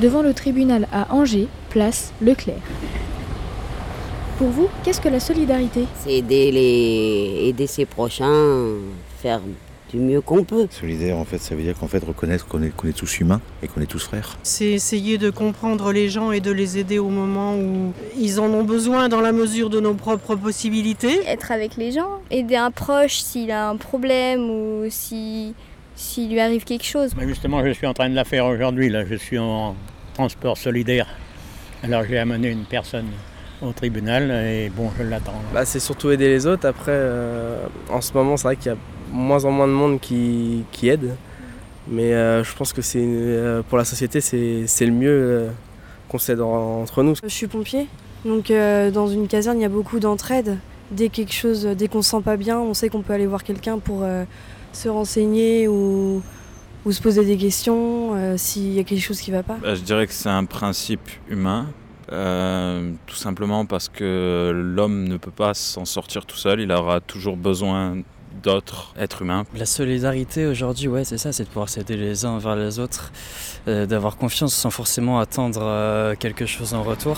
devant le tribunal à Angers, place Leclerc. Pour vous, qu'est-ce que la solidarité? C'est aider, les... aider ses prochains, faire du mieux qu'on peut. Solidaire, en fait, ça veut dire qu'en fait, reconnaître qu'on est, qu'on est tous humains et qu'on est tous frères. C'est essayer de comprendre les gens et de les aider au moment où ils en ont besoin dans la mesure de nos propres possibilités. Être avec les gens, aider un proche s'il a un problème ou si s'il lui arrive quelque chose. Mais justement, je suis en train de la faire aujourd'hui. Là, je suis en transport solidaire. Alors, j'ai amené une personne au tribunal et bon, je l'attends. Bah, c'est surtout aider les autres. Après, euh, en ce moment, c'est vrai qu'il y a moins en moins de monde qui, qui aide. Mais euh, je pense que c'est euh, pour la société, c'est le mieux euh, qu'on s'aide en- entre nous. Je suis pompier, donc euh, dans une caserne, il y a beaucoup d'entraide. Dès quelque chose, dès qu'on se sent pas bien, on sait qu'on peut aller voir quelqu'un pour euh, se renseigner ou, ou se poser des questions euh, s'il y a quelque chose qui va pas. Bah, je dirais que c'est un principe humain, euh, tout simplement parce que l'homme ne peut pas s'en sortir tout seul, il aura toujours besoin d'autres êtres humains. La solidarité aujourd'hui, ouais, c'est ça, c'est de pouvoir s'aider les uns vers les autres, euh, d'avoir confiance sans forcément attendre euh, quelque chose en retour.